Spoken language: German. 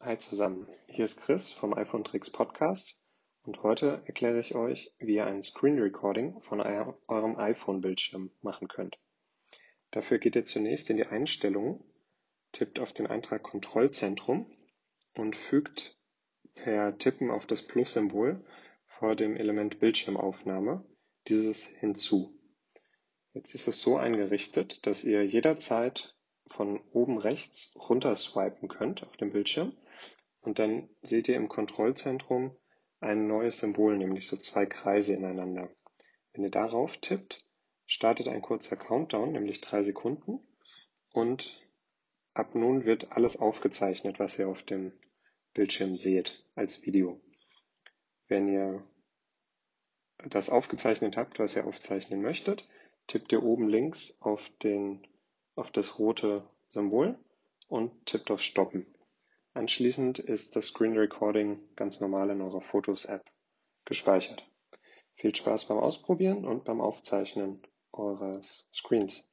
Hi zusammen, hier ist Chris vom iPhone Tricks Podcast und heute erkläre ich euch, wie ihr ein Screen Recording von eurem iPhone-Bildschirm machen könnt. Dafür geht ihr zunächst in die Einstellungen, tippt auf den Eintrag Kontrollzentrum und fügt per Tippen auf das Plus-Symbol vor dem Element Bildschirmaufnahme dieses hinzu. Jetzt ist es so eingerichtet, dass ihr jederzeit von oben rechts runter swipen könnt auf dem Bildschirm und dann seht ihr im Kontrollzentrum ein neues Symbol, nämlich so zwei Kreise ineinander. Wenn ihr darauf tippt, startet ein kurzer Countdown, nämlich drei Sekunden und ab nun wird alles aufgezeichnet, was ihr auf dem Bildschirm seht als Video. Wenn ihr das aufgezeichnet habt, was ihr aufzeichnen möchtet, tippt ihr oben links auf den auf das rote Symbol und tippt auf Stoppen. Anschließend ist das Screen Recording ganz normal in eurer Fotos-App gespeichert. Viel Spaß beim Ausprobieren und beim Aufzeichnen eures Screens.